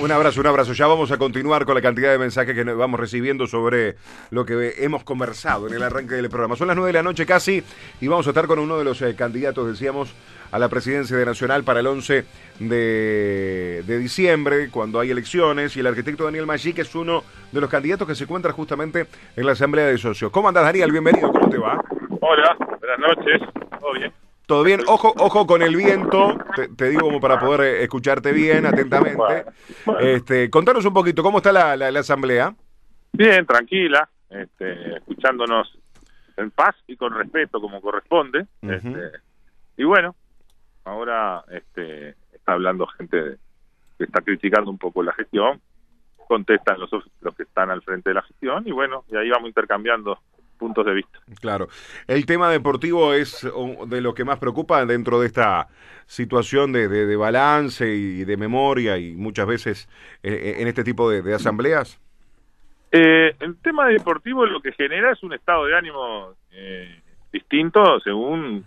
Un abrazo, un abrazo. Ya vamos a continuar con la cantidad de mensajes que vamos recibiendo sobre lo que hemos conversado en el arranque del programa. Son las nueve de la noche casi y vamos a estar con uno de los eh, candidatos, decíamos, a la presidencia de Nacional para el 11 de, diciembre, cuando hay elecciones, y el arquitecto Daniel Maggi, que es uno de los candidatos que se encuentra justamente en la Asamblea de Socios. ¿Cómo andas, Daniel? Bienvenido, ¿cómo te va? Hola, buenas noches, ¿todo bien? Todo bien, ojo, ojo con el viento, te, digo como para poder eh, escucharte bien, atentamente. Este, contanos un poquito, ¿cómo está la, la, asamblea? Bien, tranquila, este, escuchándonos en paz y con respeto como corresponde. este, y bueno, ahora este, está hablando gente que está criticando un poco la gestión, contestan los, los que están al frente de la gestión y bueno, y ahí vamos intercambiando puntos de vista. Claro. El tema deportivo es de lo que más preocupa dentro de esta situación de, de, balance y de memoria y muchas veces eh, eh, en este tipo de, asambleas. Eh, el tema deportivo lo que genera es un estado de ánimo distinto según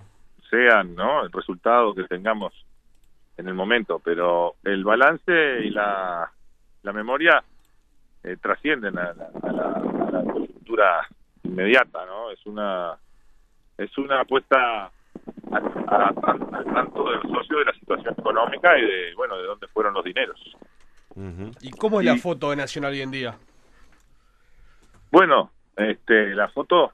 sean ¿no? el resultado que tengamos en el momento, pero el balance y la, la memoria trascienden a la, a la, a la coyuntura inmediata, ¿no? Es una es una apuesta al tanto del socio de la situación económica y de bueno de dónde fueron los dineros. ¿Y cómo es la foto de Nacional hoy en día? Bueno, este, la foto,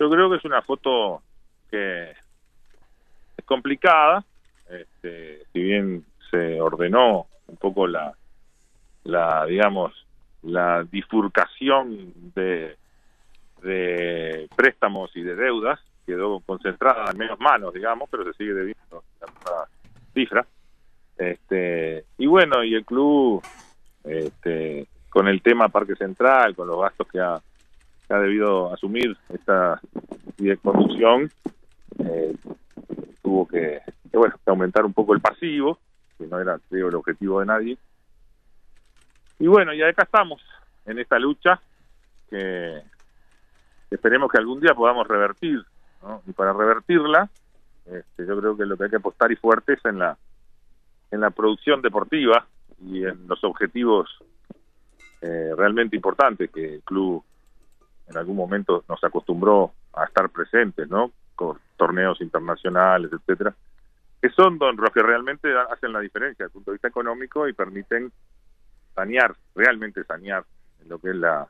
yo creo que es una foto que es complicada, este, si bien se ordenó un poco la, la digamos, la bifurcación de de préstamos y de deudas quedó concentrada en menos manos, digamos, pero se sigue debiendo la misma cifra. Este, y bueno, y el club, este, con el tema Parque Central, con los gastos que ha, ha debido asumir esta conducción, eh, tuvo que, bueno, aumentar un poco el pasivo, que no era, creo, el objetivo de nadie. Y bueno, y acá estamos, en esta lucha que esperemos que algún día podamos revertir, Y para revertirla, este, yo creo que lo que hay que apostar y fuerte es en la en la producción deportiva y en los objetivos eh, realmente importantes que el club en algún momento nos acostumbró a estar presentes, ¿no? Con torneos internacionales, etcétera, que son los que realmente hacen la diferencia desde el punto de vista económico y permiten sanear, realmente sanear lo que es la,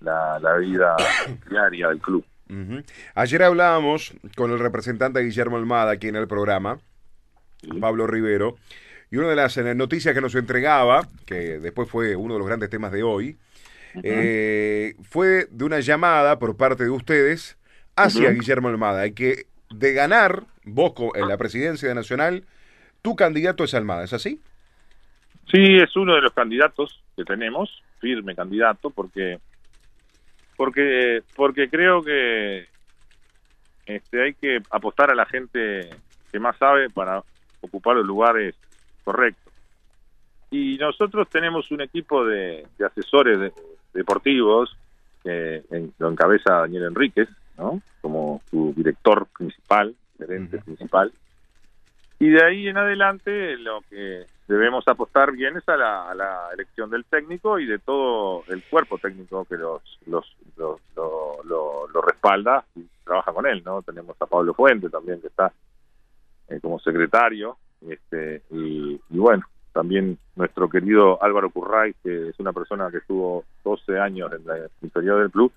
la, vida diaria del club. Ayer hablábamos con el representante Guillermo Almada aquí en el programa, Pablo Rivero, y una de las eh, noticias que nos entregaba, que después fue uno de los grandes temas de hoy, eh, fue de una llamada por parte de ustedes hacia Guillermo Almada, y que de ganar vos en la presidencia de Nacional, tu candidato es Almada, ¿es así? Sí, es uno de los candidatos que tenemos, firme candidato, porque porque porque creo que este hay que apostar a la gente que más sabe para ocupar los lugares correctos. Y nosotros tenemos un equipo de, asesores deportivos que lo encabeza Daniel Enríquez no como su director principal gerente principal y de ahí en adelante lo que debemos apostar bien es a la, elección del técnico y de todo el cuerpo técnico que los, los, lo, respalda y trabaja con él, ¿no? Tenemos a Pablo Fuente también que está eh, como secretario este, y, bueno, también nuestro querido Álvaro Curray, que es una persona que estuvo 12 años en la interior del club,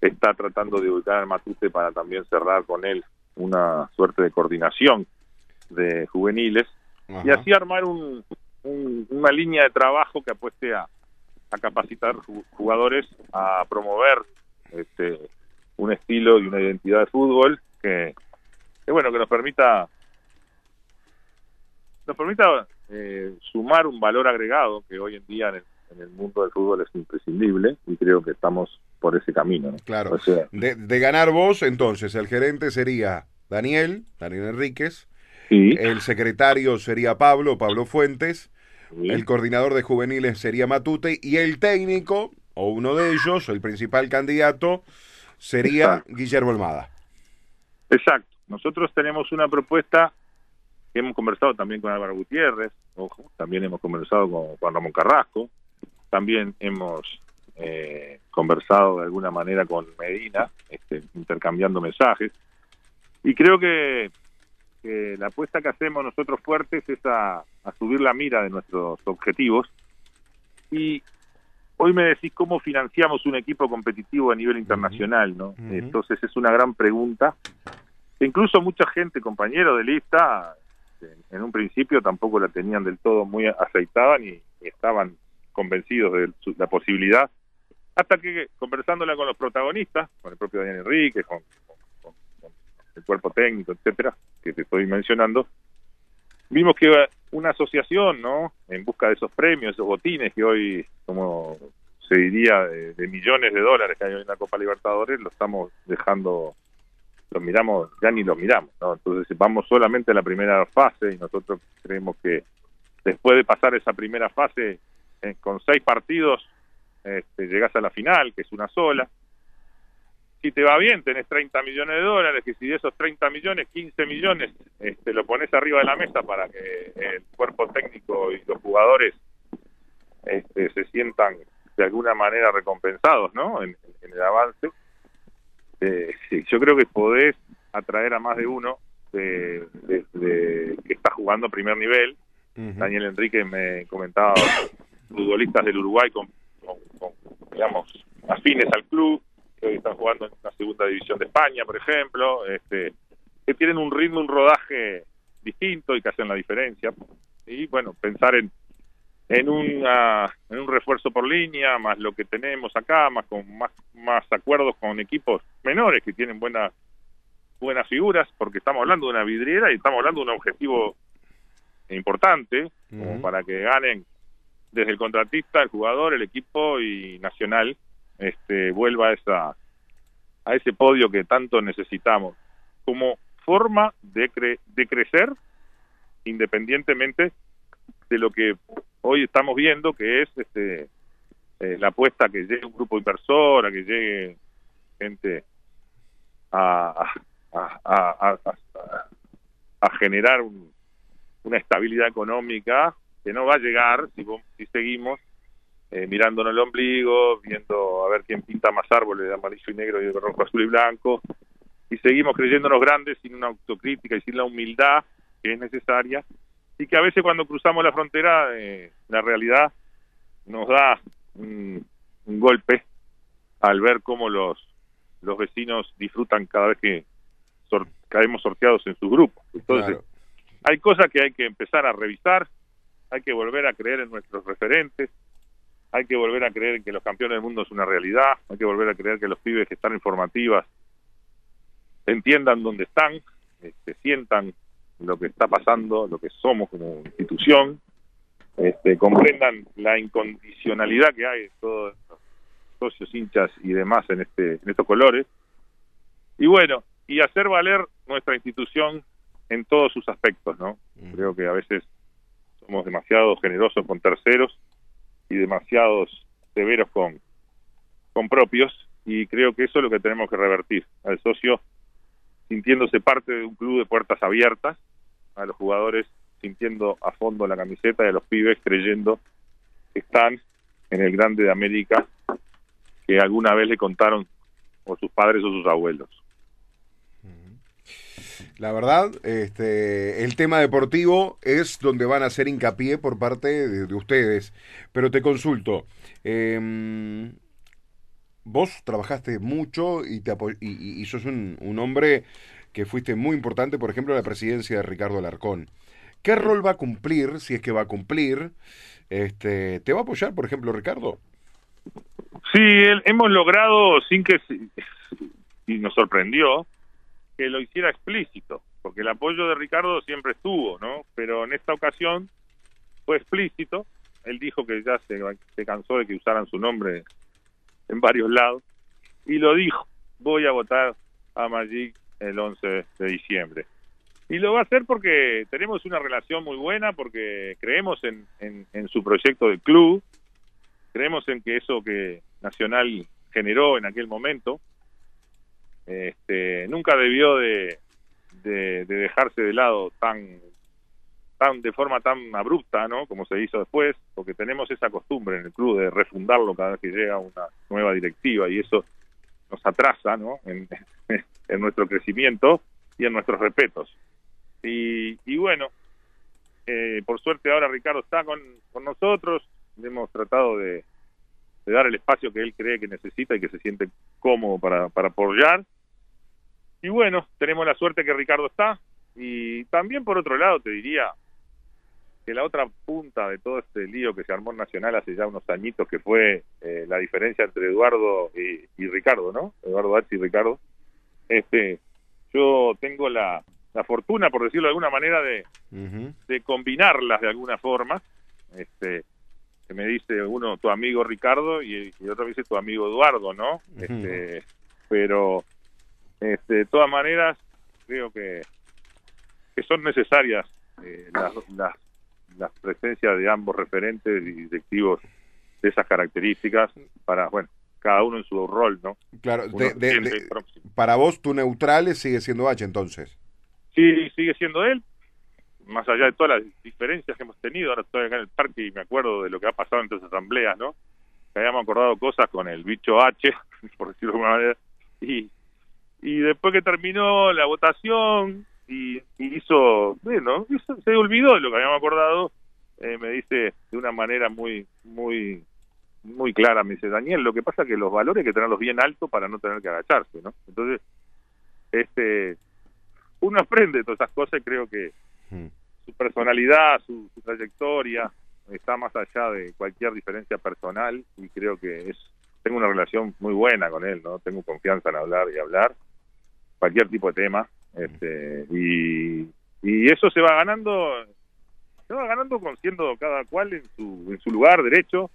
está tratando de ubicar al Matute para también cerrar con él una suerte de coordinación de juveniles y así armar un, una línea de trabajo que apueste a, a capacitar jugadores, a promover este, un estilo y una identidad de fútbol que, bueno que nos permita nos permita eh, sumar un valor agregado que hoy en día en el, mundo del fútbol es imprescindible y creo que estamos por ese camino. Claro. de, de, ganar vos, entonces, el gerente sería Daniel, Daniel Enríquez, el secretario sería Pablo, Pablo Fuentes. El coordinador de juveniles sería Matute. Y el técnico, o uno de ellos, el principal candidato, sería Guillermo Almada. Exacto. Nosotros tenemos una propuesta hemos conversado también con Álvaro Gutiérrez, ojo, también hemos conversado con Juan Ramón Carrasco, también hemos eh, conversado de alguna manera con Medina, este, intercambiando mensajes. Y creo que, la apuesta que hacemos nosotros fuertes es a, subir la mira de nuestros objetivos. Y hoy me decís cómo financiamos un equipo competitivo a nivel internacional, ¿no? Entonces es una gran pregunta. Incluso mucha gente, compañero de lista, en un principio tampoco la tenían del todo muy aceitada ni estaban convencidos de la posibilidad hasta que conversándola con los protagonistas, con el propio Daniel Enrique, con, el cuerpo técnico, etcétera, que te estoy mencionando, vimos que una asociación, ¿no? En busca de esos premios, esos botines que hoy, como se diría, de, millones de dólares que hay hoy en la Copa Libertadores, lo estamos dejando, lo miramos, ya ni lo miramos, ¿no? Entonces vamos solamente a la primera fase y nosotros creemos que después de pasar esa primera fase eh, con seis partidos este, llegás a la final, que es una sola. Si te va bien, tenés 30 millones de dólares, y si de esos 30 millones, 15 millones, este, lo pones arriba de la mesa para que el cuerpo técnico y los jugadores este, se sientan de alguna manera recompensados ¿no? en, el avance. Eh, sí, yo creo que podés atraer a más de uno de, que está jugando a primer nivel. Daniel Enrique me comentaba futbolistas del Uruguay con con, digamos, afines al club, que hoy están jugando en la segunda división de España, por ejemplo, este, que tienen un ritmo, un rodaje distinto y que hacen la diferencia. Y bueno, pensar en en, una, en un refuerzo por línea, más lo que tenemos acá, más con más, más acuerdos con equipos menores que tienen buenas buenas figuras, porque estamos hablando de una vidriera y estamos hablando de un objetivo importante, como para que ganen desde el contratista, el jugador, el equipo y Nacional este, vuelva a, esa, a ese podio que tanto necesitamos. Como forma de, de crecer independientemente de lo que hoy estamos viendo que es este eh, la apuesta que llegue un grupo inversor, a que llegue gente a, generar una estabilidad económica que no va a llegar si, si seguimos eh, mirándonos el ombligo, viendo a ver quién pinta más árboles de amarillo y negro y de rojo, azul y blanco, y seguimos creyéndonos grandes sin una autocrítica y sin la humildad que es necesaria, y que a veces cuando cruzamos la frontera, eh, la realidad nos da un, golpe al ver cómo los, los vecinos disfrutan cada vez que caemos sorteados en su grupo. Entonces, hay cosas que hay que empezar a revisar, hay que volver a creer en nuestros referentes, hay que volver a creer que los campeones del mundo es una realidad, hay que volver a creer que los pibes que están en formativas entiendan dónde están, este, sientan lo que está pasando, lo que somos como institución, este, comprendan la incondicionalidad que hay de todos los socios, hinchas y demás en, este, en estos colores. Y bueno, y hacer valer nuestra institución en todos sus aspectos, ¿no? Mm. Creo que a veces somos demasiado generosos con terceros y demasiados severos con, con propios y creo que eso es lo que tenemos que revertir al socio sintiéndose parte de un club de puertas abiertas a los jugadores sintiendo a fondo la camiseta y a los pibes creyendo que están en el grande de América que alguna vez le contaron o sus padres o sus abuelos la verdad, este, el tema deportivo es donde van a hacer hincapié por parte de, ustedes. Pero te consulto, em, vos trabajaste mucho y, te y, y, sos un, hombre que fuiste muy importante, por ejemplo, en la presidencia de Ricardo Alarcón. ¿Qué rol va a cumplir, si es que va a cumplir? Este, ¿Te va a apoyar, por ejemplo, Ricardo? Sí, hemos logrado, sin que... Y nos sorprendió, que lo hiciera explícito, porque el apoyo de Ricardo siempre estuvo, ¿no? Pero en esta ocasión fue explícito. Él dijo que ya se, cansó de que usaran su nombre en varios lados y lo dijo, voy a votar a Magic el 11 de diciembre. Y lo va a hacer porque tenemos una relación muy buena, porque creemos en, en, en su proyecto de club, creemos en que eso que Nacional generó en aquel momento, este, nunca debió de, de, dejarse de lado tan tan de forma tan abrupta, ¿no? Como se hizo después, porque tenemos esa costumbre en el club de refundarlo cada vez que llega una nueva directiva y eso nos atrasa, ¿no? En, en nuestro crecimiento y en nuestros respetos. Y, y bueno, eh, por suerte ahora Ricardo está con, con nosotros, hemos tratado de, de, dar el espacio que él cree que necesita y que se siente cómodo para, para apoyar. Y bueno, tenemos la suerte que Ricardo está. Y también por otro lado te diría, que la otra punta de todo este lío que se armó en Nacional hace ya unos añitos, que fue eh, la diferencia entre Eduardo y, y, Ricardo, ¿no? Eduardo H y Ricardo. Este, yo tengo la, la fortuna, por decirlo de alguna manera, de, uh -huh. de combinarlas de alguna forma. Este, que me dice uno tu amigo Ricardo y, y otro me dice tu amigo Eduardo, ¿no? Uh -huh. Este, pero este, de todas maneras creo que, que son necesarias eh, las, las la presencia de ambos referentes y directivos de esas características para, bueno, cada uno en su rol, ¿no? Claro, de, de, de, para vos tu neutral sigue siendo H entonces. Sí, sigue siendo él, más allá de todas las diferencias que hemos tenido, ahora estoy acá en el parque y me acuerdo de lo que ha pasado en estas asambleas, ¿no? Que habíamos acordado cosas con el bicho H, por decirlo de alguna manera, y, y después que terminó la votación, y, y hizo, bueno, hizo, se olvidó de lo que habíamos acordado, eh, me dice de una manera muy, muy, muy clara, me dice, Daniel, lo que pasa es que los valores hay que tenerlos bien altos para no tener que agacharse, ¿no? Entonces, este, uno aprende todas esas cosas y creo que mm. su personalidad, su, su trayectoria, está más allá de cualquier diferencia personal y creo que es tengo una relación muy buena con él, ¿no? Tengo confianza en hablar y hablar cualquier tipo de tema este, y, y eso se va ganando se va ganando con siendo cada cual en su, en su lugar derecho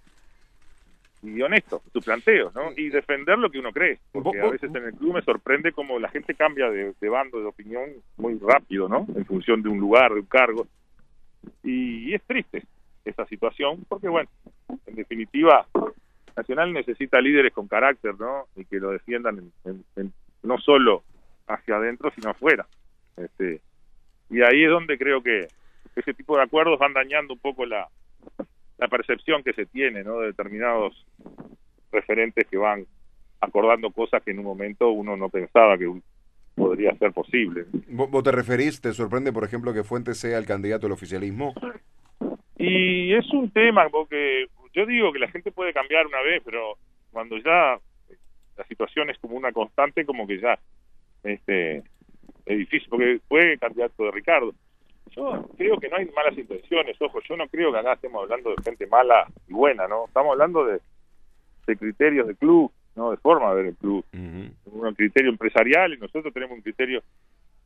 y honesto su planteo ¿no? y defender lo que uno cree porque a veces en el club me sorprende como la gente cambia de, de bando de opinión muy rápido ¿no? en función de un lugar de un cargo y, y es triste esa situación porque bueno en definitiva Nacional necesita líderes con carácter ¿no? y que lo defiendan en, en, en, no solo hacia adentro sino afuera. Este y ahí es donde creo que ese tipo de acuerdos van dañando un poco la la percepción que se tiene no de determinados referentes que van acordando cosas que en un momento uno no pensaba que podría ser posible. Vos te referís te sorprende por ejemplo que Fuentes sea el candidato al oficialismo y es un tema porque yo digo que la gente puede cambiar una vez pero cuando ya la situación es como una constante como que ya este es difícil porque fue candidato de Ricardo. Yo creo que no hay malas intenciones ojo yo no creo que acá estemos hablando de gente mala y buena no estamos hablando de, de criterios de club no de forma de ver el club. Uh -huh. un criterio empresarial y nosotros tenemos un criterio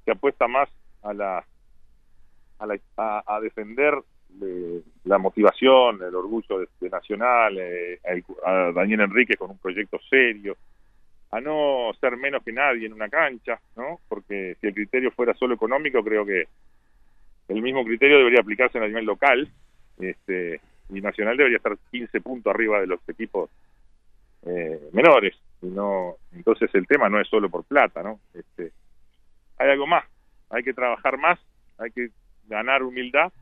que apuesta más a la a, la, a, a defender de la motivación, el orgullo de, de Nacional, eh, a Daniel Enrique con un proyecto serio, a no ser menos que nadie en una cancha, ¿no? Porque si el criterio fuera solo económico, creo que el mismo criterio debería aplicarse a nivel local, este, y Nacional debería estar 15 puntos arriba de los equipos eh, menores, y no, entonces el tema no es solo por plata, ¿no? Este, hay algo más, hay que trabajar más, hay que ganar humildad,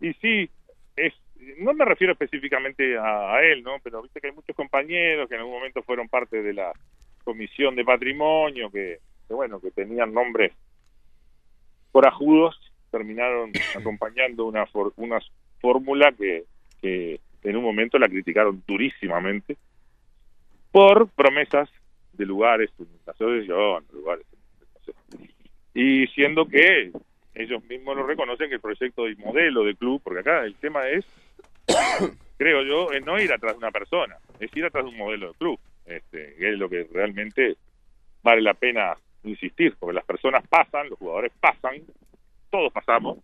y sí, es, no me refiero específicamente a, a él, ¿no? Pero viste que hay muchos compañeros que en algún momento fueron parte de la comisión de patrimonio, que, que bueno, que tenían nombres corajudos, terminaron acompañando una, for, una fórmula que, que en un momento la criticaron durísimamente por promesas de lugares asociación, lugares, y siendo que ellos mismos lo reconocen que el proyecto y modelo de club, porque acá el tema es, creo yo, es no ir atrás de una persona, es ir atrás de un modelo de club, este, es lo que realmente vale la pena insistir, porque las personas pasan, los jugadores pasan, todos pasamos,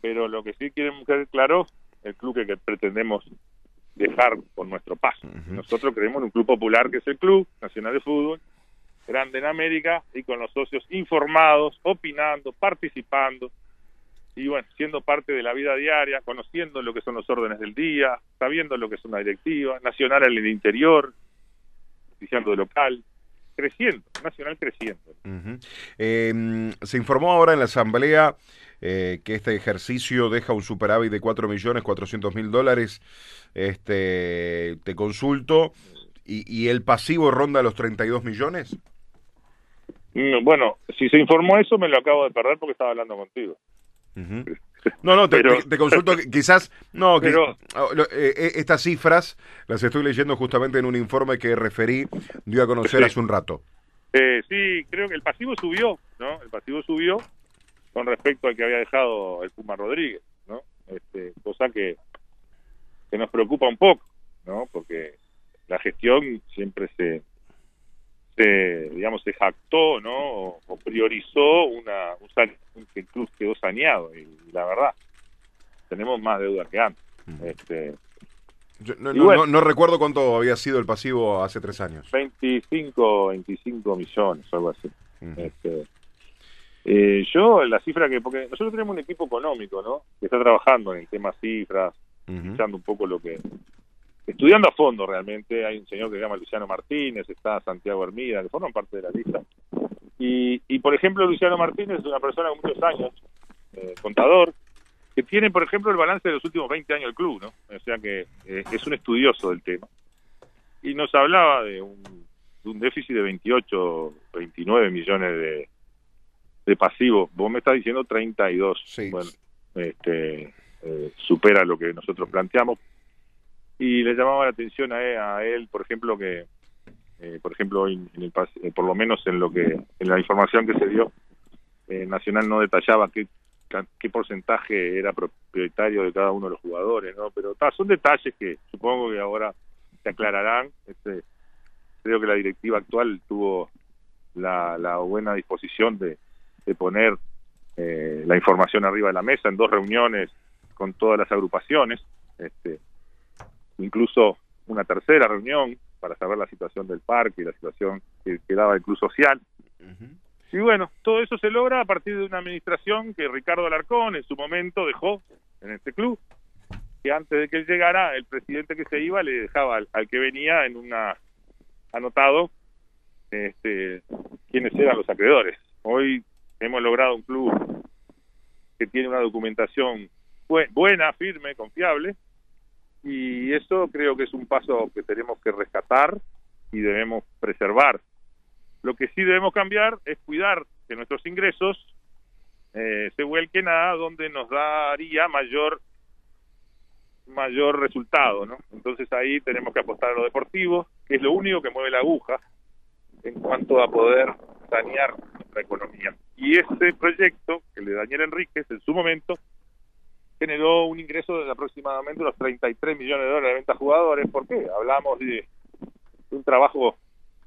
pero lo que sí quieren quedar claro, el club que, que pretendemos dejar con nuestro paso. Uh -huh. Nosotros creemos en un club popular que es el Club Nacional de Fútbol, grande en América y con los socios informados, opinando, participando y bueno, siendo parte de la vida diaria, conociendo lo que son los órdenes del día, sabiendo lo que es una directiva, nacional en el interior, de local, creciendo, nacional creciendo. Uh -huh. eh, se informó ahora en la asamblea eh, que este ejercicio deja un superávit de 4 millones 400 mil dólares. Este, te consulto, ¿y, ¿y el pasivo ronda los 32 millones? Mm, Bueno, si se informó eso, me lo acabo de perder porque estaba hablando contigo. Ujú. No, no, te, Pero- te- te consulto, que quizás, no, que- Pero- oh, eh, eh, estas cifras las estoy leyendo justamente en un informe que referí, dio a conocer Sí. hace un rato. Eh, sí, creo que el pasivo subió, ¿no? El pasivo subió con respecto al que había dejado el Puma Rodríguez, ¿no? Este, cosa que, que nos preocupa un poco, ¿no? Porque la gestión siempre se, se digamos, se jactó, ¿no? O, o priorizó una, un, que el club quedó saneado y, la verdad, tenemos más deuda que antes. Este, Yo no, Y no- bueno. no- no recuerdo cuánto había sido el pasivo hace tres años. 25, 25 millones, algo así. Este, eh, yo, la cifra que, porque nosotros tenemos un equipo económico, ¿no? Que está trabajando en el tema cifras, escuchando un poco lo que. Estudiando a fondo realmente. Hay un señor que se llama Luciano Martínez, está Santiago Hermida, que forman parte de la lista. Y, y por ejemplo, Luciano Martínez es una persona con muchos años, eh, contador, que tiene, por ejemplo, el balance de los últimos 20 años del club, ¿no? O sea que eh, es un estudioso del tema. Y nos hablaba de un, de un déficit de 28, 29 millones de, de pasivos. Vos me estás diciendo 32. Sí. Bueno, este, eh, supera lo que nosotros planteamos. Y le llamaba la atención a él, a él, por ejemplo, que, eh, por ejemplo, en el, eh, por lo menos en lo que, en la información que se dio, eh, Nacional no detallaba qué, qué porcentaje era propietario de cada uno de los jugadores, ¿no? Pero son detalles que supongo que ahora se aclararán. Este, creo que la directiva actual tuvo la, la buena disposición de, de poner eh, la información arriba de la mesa en dos reuniones con todas las agrupaciones, este, incluso una tercera reunión para saber la situación del parque y la situación que, que daba el club social. Y bueno, todo eso se logra a partir de una administración que Ricardo Alarcón en su momento dejó en este club, que antes de que él llegara, el presidente que se iba le dejaba al, al que venía en una anotado este, quiénes eran los acreedores. Hoy hemos logrado un club que tiene una documentación bu- buena, firme, confiable, y eso creo que es un paso que tenemos que rescatar y debemos preservar. Lo que sí debemos cambiar es cuidar que nuestros ingresos eh, se vuelquen a donde nos daría mayor mayor resultado, ¿no? Entonces ahí tenemos que apostar a lo deportivo, que es lo único que mueve la aguja en cuanto a poder sanear nuestra economía. Y ese proyecto que le Daniel Enríquez en su momento generó un ingreso de aproximadamente unos 33 millones de dólares de venta a jugadores. ¿Por qué? Hablamos de, un trabajo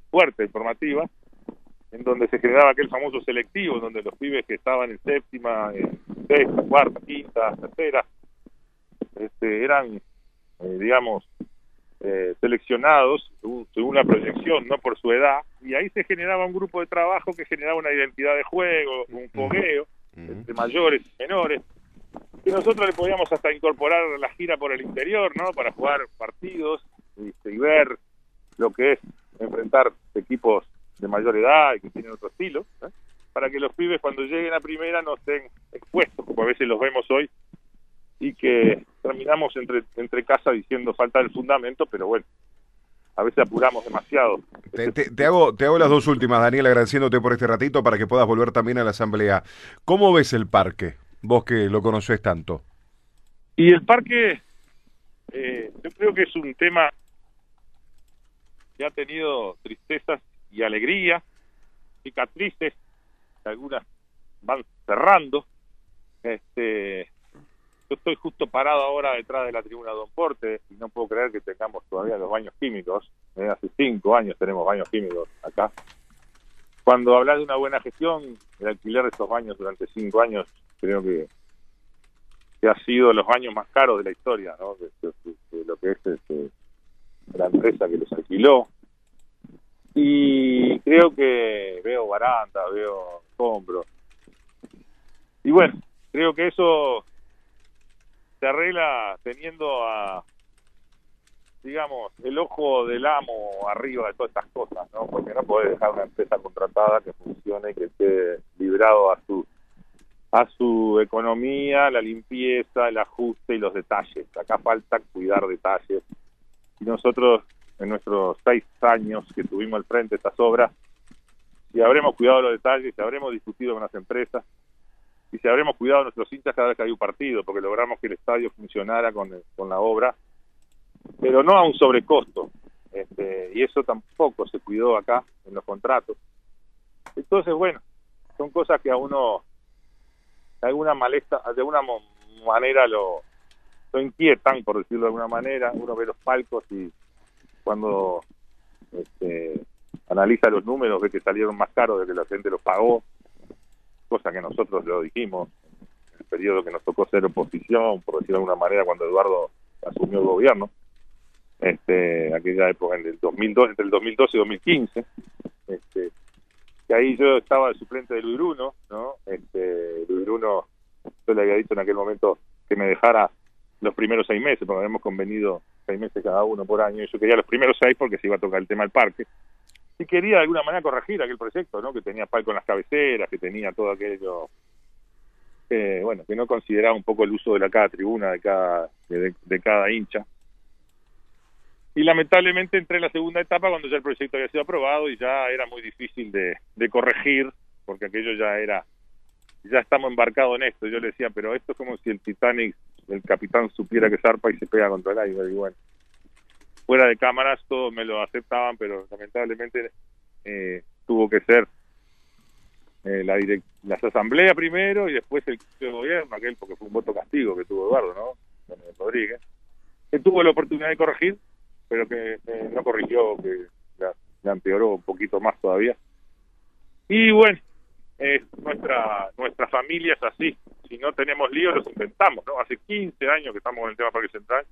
fuerte, formativa, en donde se generaba aquel famoso selectivo, donde los pibes que estaban en séptima, en sexta, cuarta, quinta, tercera, este, eran, eh, digamos, eh, seleccionados según, según la proyección, no por su edad, y ahí se generaba un grupo de trabajo que generaba una identidad de juego, un fogueo entre mayores y menores, que nosotros le podíamos hasta incorporar la gira por el interior, ¿no? Para jugar partidos este, y ver lo que es enfrentar equipos de mayor edad y que tienen otro estilo, ¿eh? para que los pibes cuando lleguen a primera no estén expuestos, como a veces los vemos hoy, y que terminamos entre, entre casa diciendo falta del fundamento, pero bueno, a veces apuramos demasiado. Te, te- te hago, te hago las dos últimas, Daniel, agradeciéndote por este ratito para que puedas volver también a la asamblea. ¿Cómo ves el parque? Vos que lo conoces tanto. Y el parque, eh, yo creo que es un tema que ha tenido tristezas y alegría, cicatrices, algunas van cerrando. Este, yo estoy justo parado ahora detrás de la tribuna Don Porte y no puedo creer que tengamos todavía los baños químicos. Eh, hace cinco años tenemos baños químicos acá. Cuando hablas de una buena gestión, el alquiler de estos baños durante cinco años, creo que que ha sido los años más caros de la historia, ¿no? De, de- lo que es este, la empresa que los alquiló. Y creo que veo barandas, veo escombros. Y bueno, creo que eso se arregla teniendo a, digamos, el ojo del amo arriba de todas estas cosas, ¿no? Porque no puede dejar una empresa contratada que funcione y que esté librado a sus a su economía, la limpieza, el ajuste y los detalles. Acá falta cuidar detalles. Y nosotros, en nuestros seis años que tuvimos al frente estas obras, si habremos cuidado los detalles, si habremos discutido con las empresas, y si habremos cuidado nuestros hinchas cada vez que hay un partido, porque logramos que el estadio funcionara con, con la obra, pero no a un sobrecosto. Este, y eso tampoco se cuidó acá en los contratos. Entonces, bueno, son cosas que a uno de alguna malesta, de alguna manera lo, lo inquietan, por decirlo de alguna manera. Uno ve los palcos y cuando este, analiza los números ve que salieron más caros de que la gente los pagó, cosa que nosotros lo dijimos en el periodo que nos tocó ser oposición, por decirlo de alguna manera, cuando Eduardo asumió el gobierno, este, aquella época en el 2002, entre el 2012 y 2015, este, que ahí yo estaba de suplente de Luis Bruno, ¿no? Este, Luis Bruno, yo le había dicho en aquel momento que me dejara los primeros seis meses, porque habíamos convenido seis meses cada uno por año, y yo quería los primeros seis porque se iba a tocar el tema del parque, y quería de alguna manera corregir aquel proyecto, ¿no? Que tenía palco en las cabeceras, que tenía todo aquello, que, bueno, que no consideraba un poco el uso de la cada tribuna, de cada, de cada hincha, y lamentablemente entré en la segunda etapa cuando ya el proyecto había sido aprobado y ya era muy difícil de, corregir porque aquello ya era ya estamos embarcados en esto. Yo le decía pero esto es como si el Titanic el capitán supiera que zarpa y se pega contra el aire y bueno fuera de cámaras todos me lo aceptaban pero lamentablemente eh, tuvo que ser eh, la las asambleas primero y después el gobierno aquel porque fue un voto castigo que tuvo Eduardo no Rodríguez que tuvo la oportunidad de corregir pero que no corrigió, que la, empeoró un poquito más todavía. Y bueno, nuestra nuestra familia es así. Si no tenemos líos, los inventamos, ¿no? Hace 15 años que estamos con el tema Parque Central.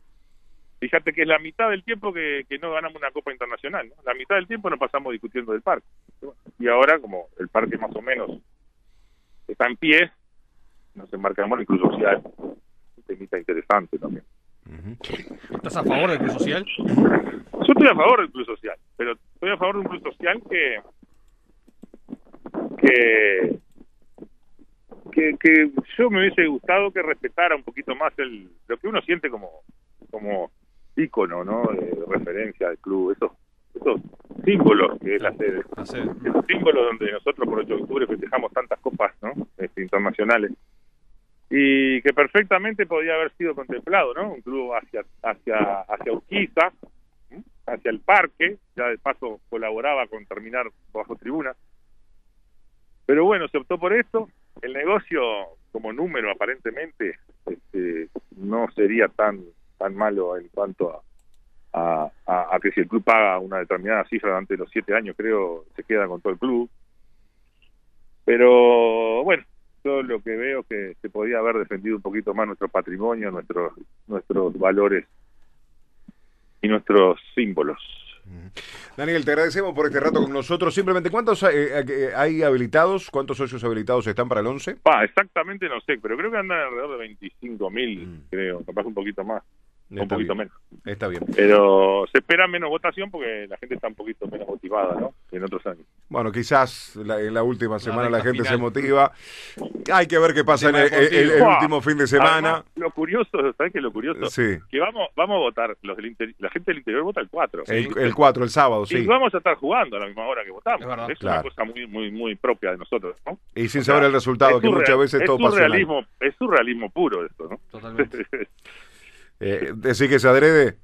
Fíjate que es la mitad del tiempo que, no ganamos una Copa Internacional, ¿no? La mitad del tiempo nos pasamos discutiendo del parque. Y ahora, como el parque más o menos está en pie, nos embarcamos en Club Social. Un temita interesante también. ¿Estás a favor del club social? Yo estoy a favor del club social, pero estoy a favor de un club social que que que, yo me hubiese gustado que respetara un poquito más el lo que uno siente como como ícono, ¿no? De referencia del club, esos esos símbolos que es la sede, esos símbolos donde nosotros por 8 de octubre festejamos tantas copas, ¿no? Este, internacionales y que perfectamente podía haber sido contemplado, ¿no? Un club hacia hacia hacia Urquiza, hacia el parque, ya de paso colaboraba con terminar bajo tribuna. Pero bueno, se optó por esto. El negocio, como número aparentemente, este, no sería tan tan malo en cuanto a, a, a, que si el club paga una determinada cifra durante los siete años, creo, se queda con todo el club. Pero bueno, yo lo que veo que se podía haber defendido un poquito más nuestro patrimonio, nuestros nuestros valores y nuestros símbolos. Daniel, te agradecemos por este rato con nosotros. Simplemente, ¿cuántos hay, eh, eh, hay habilitados? ¿Cuántos socios habilitados están para el 11? Ah, exactamente no sé, pero creo que andan alrededor de 25 mil, mm. creo, capaz un poquito más un poquito menos. Está bien. Pero se espera menos votación porque la gente está un poquito menos motivada, ¿no? Que en otros años. Bueno, quizás en la última semana la, gente se motiva. Hay que ver qué pasa en el, último fin de semana. lo curioso, ¿sabes qué lo curioso? Sí. Que vamos, vamos a votar, los del la gente del interior vota el 4. El, 4, el sábado, sí. Y vamos a estar jugando a la misma hora que votamos. Es, una cosa muy, muy, muy propia de nosotros, ¿no? Y sin saber el resultado, que muchas veces todo pasa. Es surrealismo puro esto, ¿no? Totalmente. Eh, ¿Decir que se adrede?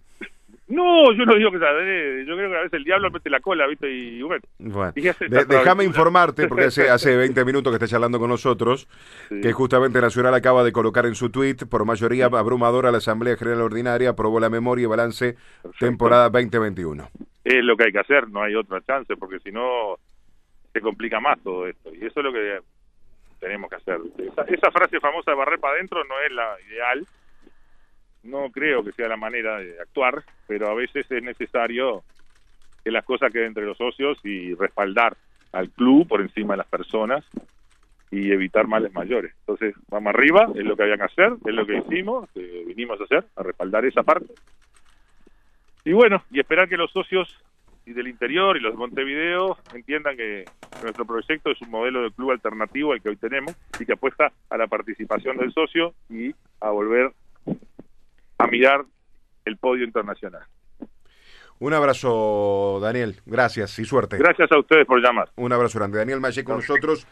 No, yo no digo que se adrede. Yo creo que a veces el diablo mete la cola, ¿viste? Y bueno. déjame informarte, porque hace, hace 20 minutos que está charlando con nosotros, que justamente Nacional acaba de colocar en su tweet, por mayoría abrumadora, la Asamblea General Ordinaria aprobó la memoria y balance temporada 2021. Es lo que hay que hacer, no hay otra chance, porque si no se complica más todo esto. Y eso es lo que tenemos que hacer. Esa, esa frase famosa de barrer para adentro no es la ideal no creo que sea la manera de actuar, pero a veces es necesario que las cosas queden entre los socios y respaldar al club por encima de las personas y evitar males mayores. Entonces, vamos arriba, es lo que había que hacer, es lo que hicimos, que vinimos a hacer, a respaldar esa parte. Y bueno, y esperar que los socios y del interior y los de Montevideo entiendan que, nuestro proyecto es un modelo de club alternativo al que hoy tenemos y que apuesta a la participación del socio y a volver a mirar el podio internacional. Un abrazo, Daniel. Gracias y suerte. Gracias a ustedes por llamar. Un abrazo grande. Daniel Malle con nosotros.